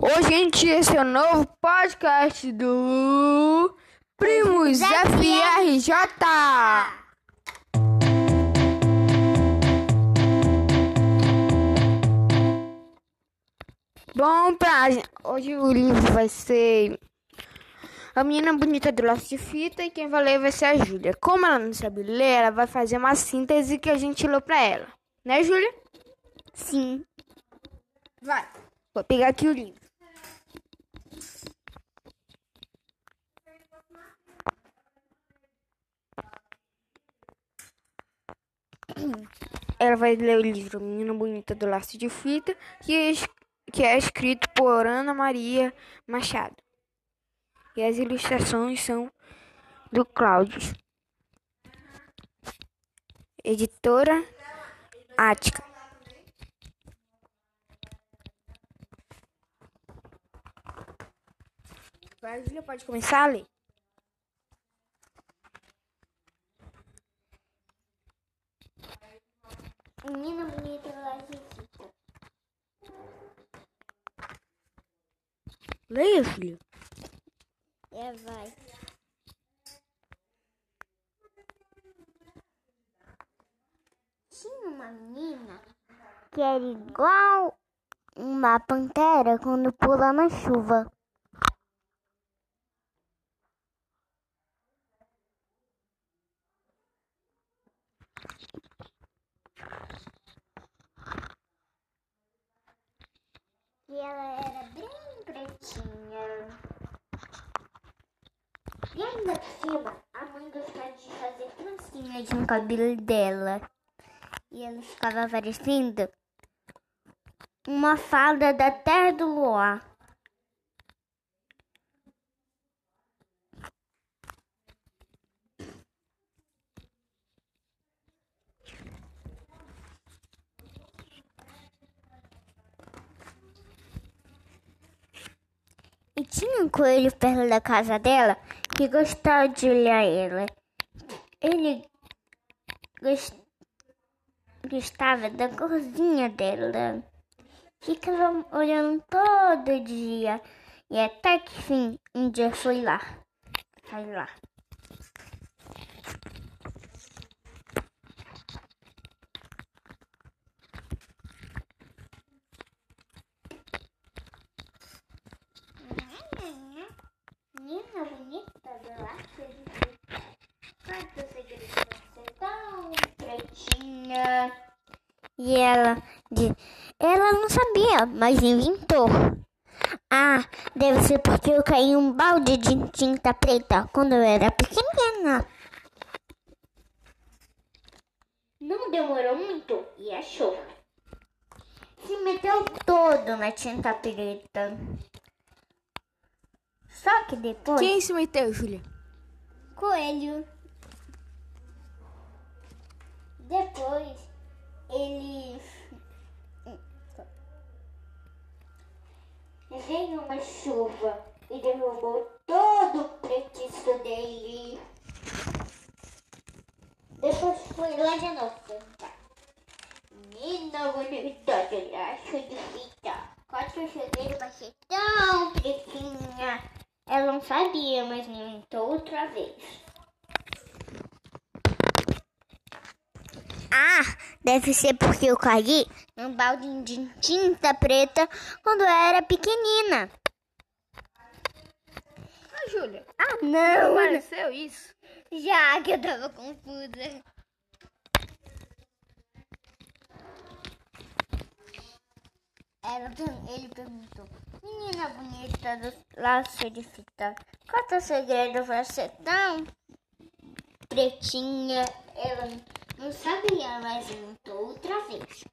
Oi, gente, esse é o novo podcast do Primos FRJ. Bom, pra hoje o livro vai ser A Menina Bonita do Laço de Fita e quem vai ler vai ser a Júlia. Como ela não sabe ler, ela vai fazer uma síntese que a gente leu pra ela. Né, Júlia? Sim. Vai. Vou pegar aqui o livro. Ela vai ler o livro Menina Bonita do Laço de Fita, que é, que é escrito por Ana Maria Machado. E as ilustrações são do Cláudio. Editora Ática. Júlia, pode começar a ler. Menina bonita lá de fita. Leia, filho. É, vai. Tinha uma menina que era igual uma pantera quando pula na chuva. E ela era bem pretinha. E ainda por cima, a mãe gostava de fazer trancinhas no cabelo dela. E ela ficava parecendo uma fada da terra do luar. E tinha um coelho perto da casa dela que gostava de olhar ela. Ele gos- gostava da corzinha dela. Ficava olhando todo dia. E até que fim, um dia foi lá. Foi lá. Menina bonita do laço de Quanto segredo você tão pretinha. E ela, de, ela não sabia, mas inventou. Ah, deve ser porque eu caí em um balde de tinta preta quando eu era pequenina. Não demorou muito e achou. Se meteu todo na tinta preta. Só que depois. Quem se meteu, Júlia? Coelho. Depois ele veio uma chuva e derrubou todo o pretiço dele. Depois foi lá de novo tentar. Menina bonita de laço de fita. Quase que eu cheguei pra ser tão pretinha. Ela não sabia, mas me inventou outra vez. Ah, deve ser porque eu caí num balde de tinta preta quando eu era pequenina. Ah, Júlia. Ah, não! Apareceu isso? Já que eu tava confusa. Ela, ele perguntou: Menina bonita do laço de fita, qual é o teu segredo pra ser tão pretinha? Ela não sabia, mas inventou outra vez.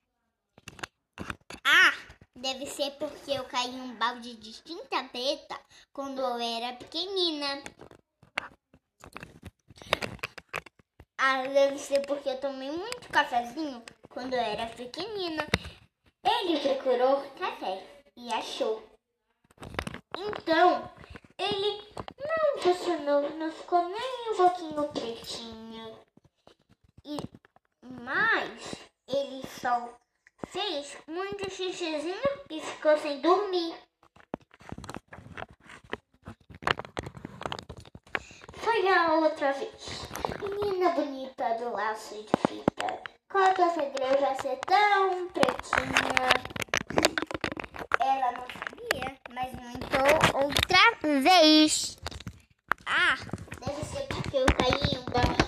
Ah, deve ser porque eu caí em um balde de tinta preta quando eu era pequenina. Ah, deve ser porque eu tomei muito cafezinho quando eu era pequenina. Ele procurou café e achou. Então, ele não funcionou, não ficou nem um pouquinho pretinho. Mas ele só fez muito xixizinho e ficou sem dormir. Foi a outra vez. Menina bonita do laço de fita. Qual que é essa igreja ser tão pretinha? Ela não sabia, mas inventou outra vez. Ah, deve ser porque eu caí em um banho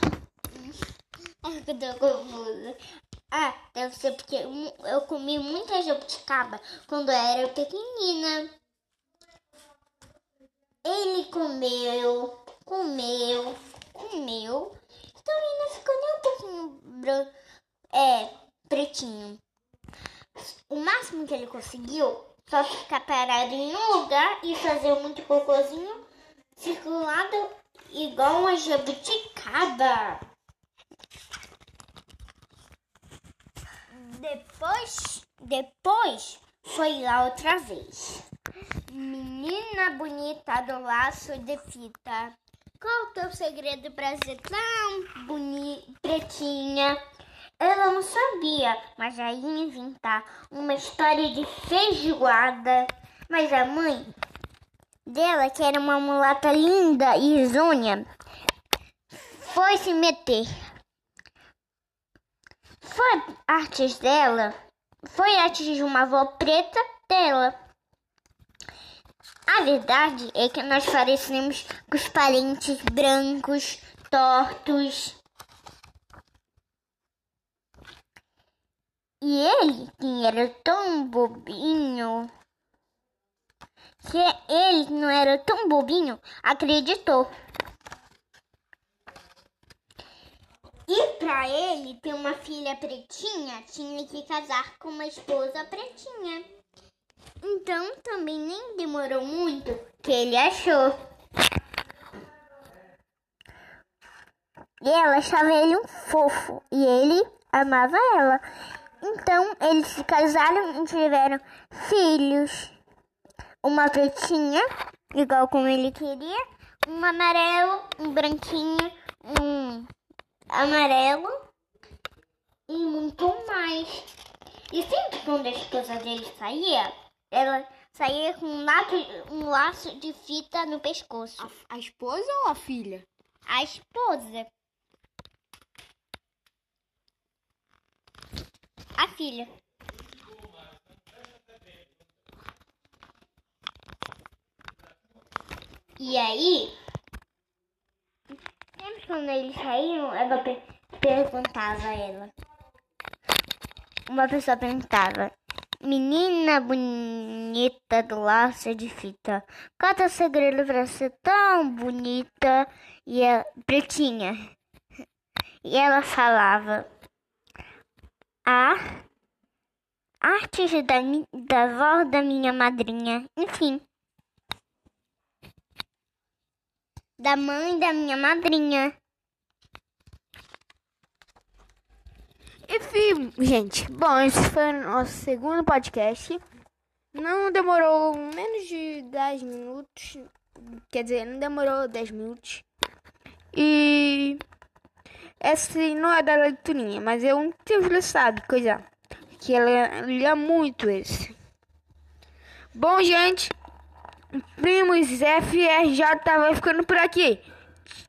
da... Eu tô confusa. Ah, deve ser porque eu comi muita jabuticaba quando eu era pequenina. Ele comeu, comeu, comeu. Também não ficou nem um pouquinho é, pretinho. O máximo que ele conseguiu só ficar parado em um lugar e fazer muito cocôzinho circulado igual uma jabuticaba. Depois, depois foi lá outra vez. Menina bonita do laço de fita. Qual o teu segredo pra ser tão bonita, pretinha? Ela não sabia, mas já ia inventar uma história de feijoada. Mas a mãe dela, que era uma mulata linda e risonha, foi se meter. Foi artes dela, foi artes de uma avó preta dela. A verdade é que nós parecemos com os parentes brancos, tortos. E ele, que era tão bobinho, que ele não era tão bobinho, acreditou. E para ele ter uma filha pretinha, tinha que casar com uma esposa pretinha. Então também nem demorou muito que ele achou. E ela achava ele um fofo e ele amava ela. Então eles se casaram e tiveram filhos. Uma pretinha, igual como ele queria, um amarelo, um branquinho, um amarelo e muito mais. E sempre quando a esposa dele saía, ela saía com um laço, um laço de fita no pescoço. A, a esposa ou a filha? A esposa. A filha. E aí, quando eles saíam, ela per perguntava a ela. Uma pessoa perguntava: Menina bonita do laço de fita, qual é o segredo para ser tão bonita e a, pretinha? E ela falava: A artes da, da avó da minha madrinha, enfim. Da mãe da minha madrinha. Gente, bom, esse foi o nosso segundo podcast. Não demorou menos de 10 minutos. Quer dizer, não demorou 10 minutos. E esse não é da leiturinha, mas eu um tio sabe, coisa. Que ela lia muito esse. Bom, gente, Primos FRJ vai ficando por aqui.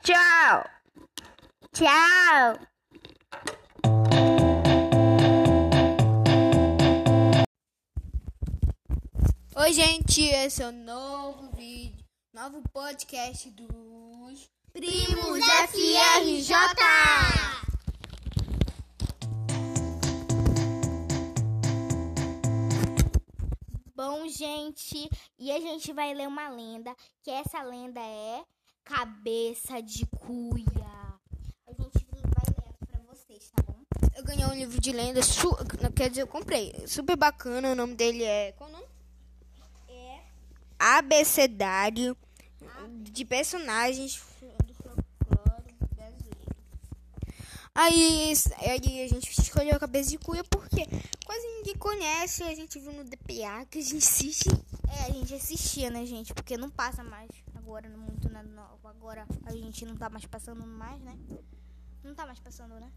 Tchau! Tchau! Oi, gente, esse é o novo vídeo, novo podcast dos Primos FRJ! Bom, gente, e a gente vai ler uma lenda, que essa lenda é Cabeça de Cuia. A gente vai ler pra vocês, tá bom? Eu ganhei um livro de lenda, su... quer dizer, eu comprei. Super bacana, o nome dele é. Qual o nome? Abecedário de personagens do folclore brasileiro. Aí, aí a gente escolheu a cabeça de cuia porque quase ninguém conhece. A gente viu no DPA que a gente assiste. É, a gente assistia, né, gente? Porque não passa mais agora muito na nova. Agora a gente não tá mais passando mais, né? Não tá mais passando, né?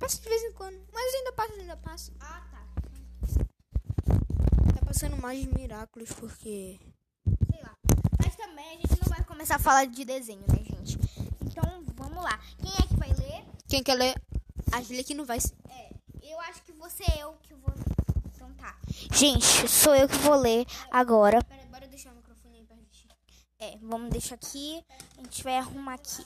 Passa de vez em quando. Mas ainda passa, ainda passa. Ah, tá. Tá passando mais de Miraculous porque. Também a gente não vai começar a falar de desenho, né, gente? Então vamos lá. Quem é que vai ler? Quem quer ler? A Julia que não vai. É, eu acho que você é eu que vou. Então tá. Gente, sou eu que vou ler agora. Pera, bora deixar o microfone aí pra gente. É, vamos deixar aqui. A gente vai arrumar aqui.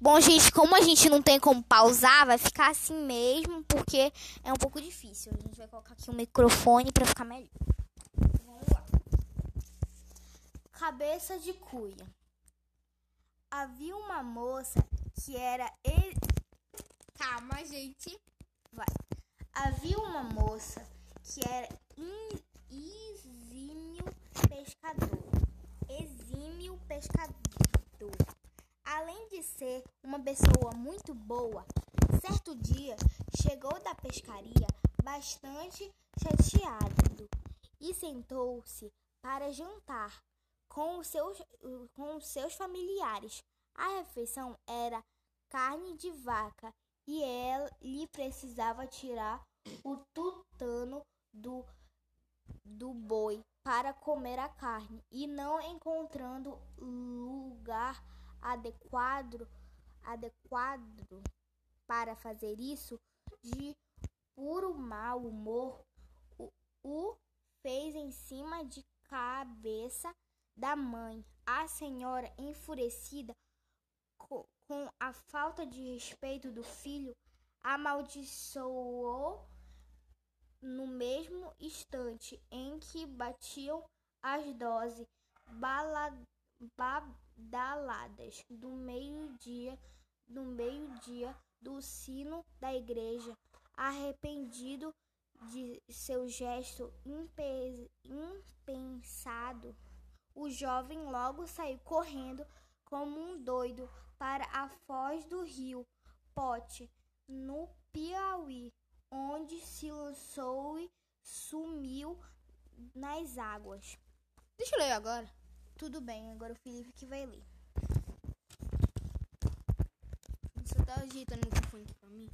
Bom, gente, como a gente não tem como pausar, vai ficar assim mesmo, porque é um pouco difícil. A gente vai colocar aqui o microfone pra ficar melhor. Vamos lá. Cabeça de cuia. Havia uma moça que era. E... Calma, gente. Vai. Havia uma moça que era in- exímio pescador. Exímio pescador. Além de ser uma pessoa muito boa, certo dia chegou da pescaria bastante chateado e sentou-se para jantar com os seus, com os seus familiares. A refeição era carne de vaca e ele precisava tirar o tutano do, do boi para comer a carne e não encontrando lugar adequado, adequado para fazer isso, de puro mau humor, o, o fez em cima de cabeça da mãe. A senhora, enfurecida co- com a falta de respeito do filho, amaldiçoou no mesmo instante em que batiam as doses bala- badaladas do meio-dia, do meio-dia do sino da igreja, arrependido de seu gesto impe- impensado. O jovem logo saiu correndo como um doido para a foz do rio Pote, no Piauí, onde se lançou e sumiu nas águas. Deixa eu ler agora. Tudo bem, agora o Felipe que vai ler. Você tá ajeitando o microfone pra mim?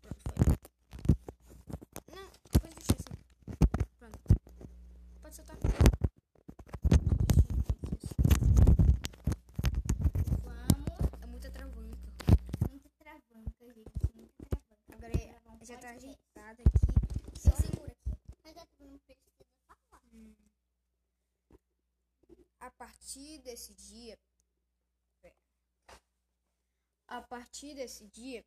Pronto, foi. Não, pode deixar assim. Pronto. Pode soltar. Vamos. É muita travanca. Muita travanca, gente. Muita travanca. Agora é- Vamos, já pode tá ajeitado aqui. Só segura aqui. Mas é não precisa falar. A partir desse dia. A partir desse dia,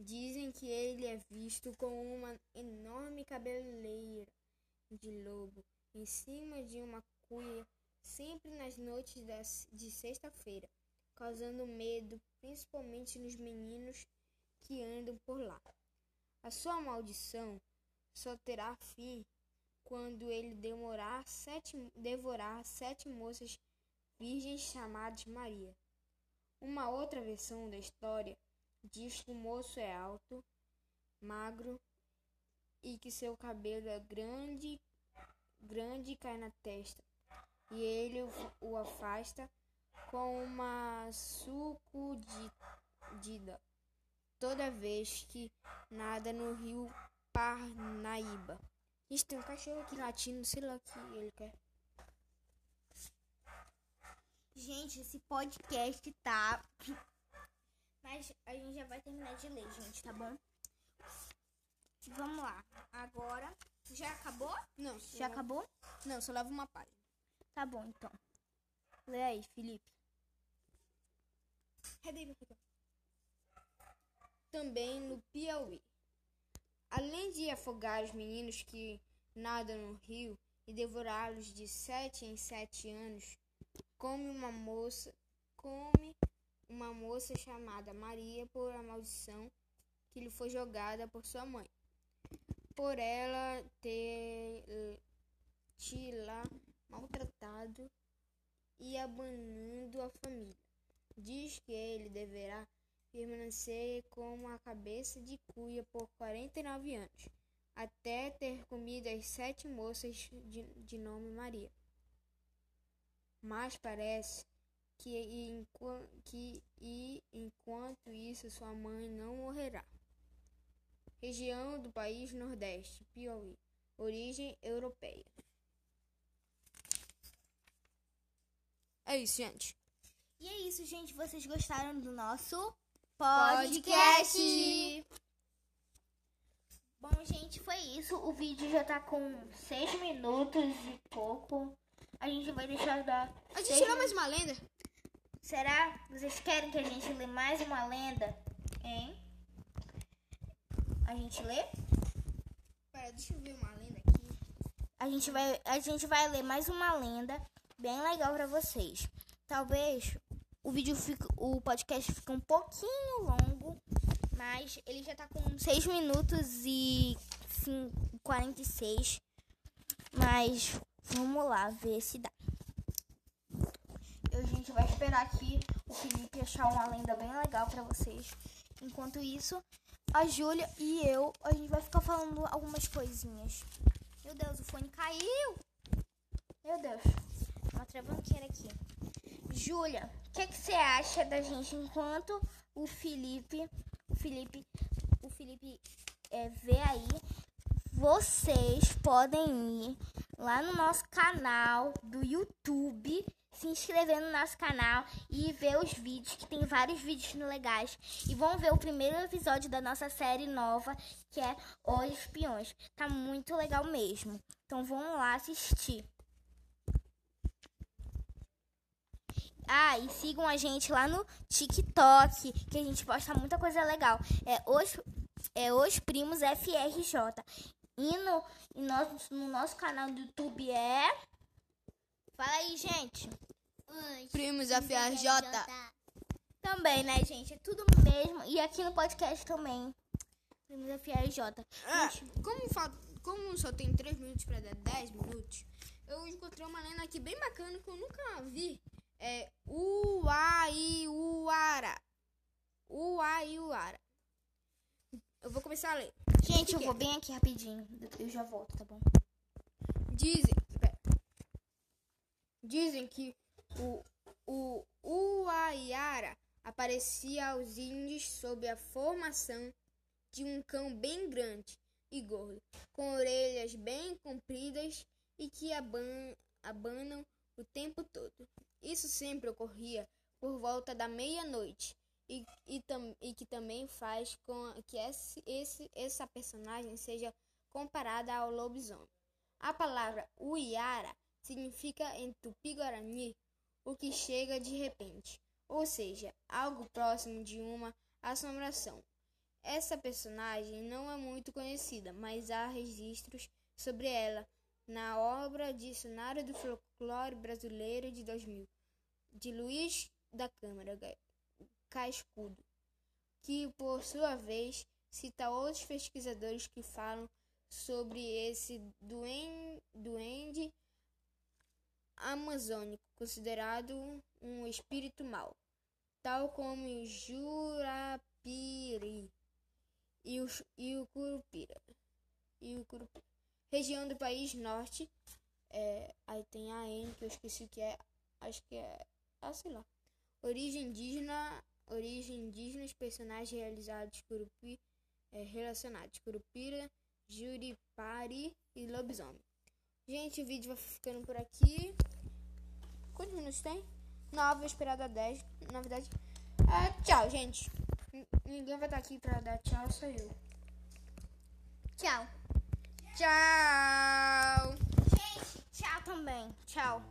dizem que ele é visto com uma enorme cabeleira de lobo em cima de uma cuia, sempre nas noites das- de sexta-feira, causando medo, principalmente nos meninos que andam por lá. A sua maldição só terá fim quando ele demorar sete, devorar sete moças virgens chamadas Maria. Uma outra versão da história diz que o moço é alto, magro e que seu cabelo é grande, grande e cai na testa. E ele o, afasta com uma sucudida toda vez que nada no rio Parnaíba. Gente, tem um cachorro aqui latindo, sei lá o que ele quer. Gente, esse podcast tá. Mas a gente já vai terminar de ler, gente, tá bom? Vamos lá. Agora. Já acabou? Não, Já acabou? Não, só leva uma página. Tá bom, então. Lê aí, Felipe. Papel? Também no Piauí. Além de afogar os meninos que nadam no rio e devorá-los de sete em sete anos, come uma moça, come uma moça chamada Maria por a maldição que lhe foi jogada por sua mãe. Por ela ter eh, Tila maltratado e abandonando a família. Diz que ele deverá permanecer como a cabeça de cuia por 49 anos, até ter comido as sete moças de, de nome Maria. Mas parece que, enqu- que e enquanto isso sua mãe não morrerá. Região do país Nordeste, Piauí. Origem europeia. É isso, gente. E é isso, gente. Vocês gostaram do nosso Podcast. Bom, gente, foi isso. O vídeo já tá com seis minutos e pouco. A gente vai deixar dar. A gente seis lê mais uma lenda? Será? Vocês querem que a gente lê mais uma lenda? Hein? A gente lê? Pera, deixa eu ver uma lenda aqui. A gente vai, a gente vai ler mais uma lenda bem legal pra vocês. Talvez o vídeo fique, o podcast fique um pouquinho longo, mas ele já tá com 6 minutos e sim, 46. Mas vamos lá ver se dá. A gente vai esperar aqui o Felipe achar uma lenda bem legal pra vocês. Enquanto isso, a Júlia e eu, a gente vai ficar falando algumas coisinhas. Meu Deus, o fone caiu! Meu Deus, uma travanqueira aqui. Júlia, o que, você acha da gente enquanto o Felipe, o Felipe, o Felipe é, vê aí? Vocês podem ir lá no nosso canal do YouTube, se inscrever no nosso canal e ver os vídeos, que tem vários vídeos legais. E vão ver o primeiro episódio da nossa série nova, que é Os Espiões. Tá muito legal mesmo. Então vão lá assistir. Ah, e sigam a gente lá no TikTok, que a gente posta muita coisa legal. É os, é os Primos FRJ. E no, e nosso, no nosso canal do YouTube é. Fala aí, gente. Primos FRJ. Também, né, gente? É tudo mesmo. E aqui no podcast também. Primos FRJ. Ah, Gente, como, como só tem 3 minutos pra dar 10 minutos, eu encontrei uma lenda aqui bem bacana que eu nunca vi. É Uaiuara. Uaiuara. Eu vou começar a ler. gente, eu vou bem aqui rapidinho. Eu já volto, tá bom? Dizem. Dizem que o, o Uaiara aparecia aos índios sob a formação de um cão bem grande e gordo, com orelhas bem compridas e que aban abanam o tempo todo. Isso sempre ocorria por volta da meia-noite e, e, e que também faz com que esse, esse, essa personagem seja comparada ao lobisomem. A palavra Uiara significa em tupi-guarani o que chega de repente, ou seja, algo próximo de uma assombração. Essa personagem não é muito conhecida, mas há registros sobre ela na obra Dicionário do Folclore Brasileiro de 2000, de Luiz da Câmara Cascudo, que, por sua vez, cita outros pesquisadores que falam sobre esse duen- duende amazônico, considerado um espírito mau, tal como o Jurapiri e o, e o Curupira. E o Curupira. Região do país norte, é, aí tem a N, que eu esqueci que é, acho que é, ah, sei lá. Origem indígena, origem indígena, os personagens realizados Curupi, é, relacionados Curupira, Juripari e Lobisomem. Gente, o vídeo vai ficando por aqui. Quantos minutos tem? Nove, vou esperar dar 10. Na verdade, ah, tchau, gente. N- Ninguém vai estar aqui pra dar tchau, só eu. Tchau. Tchau! Gente, tchau também. Tchau.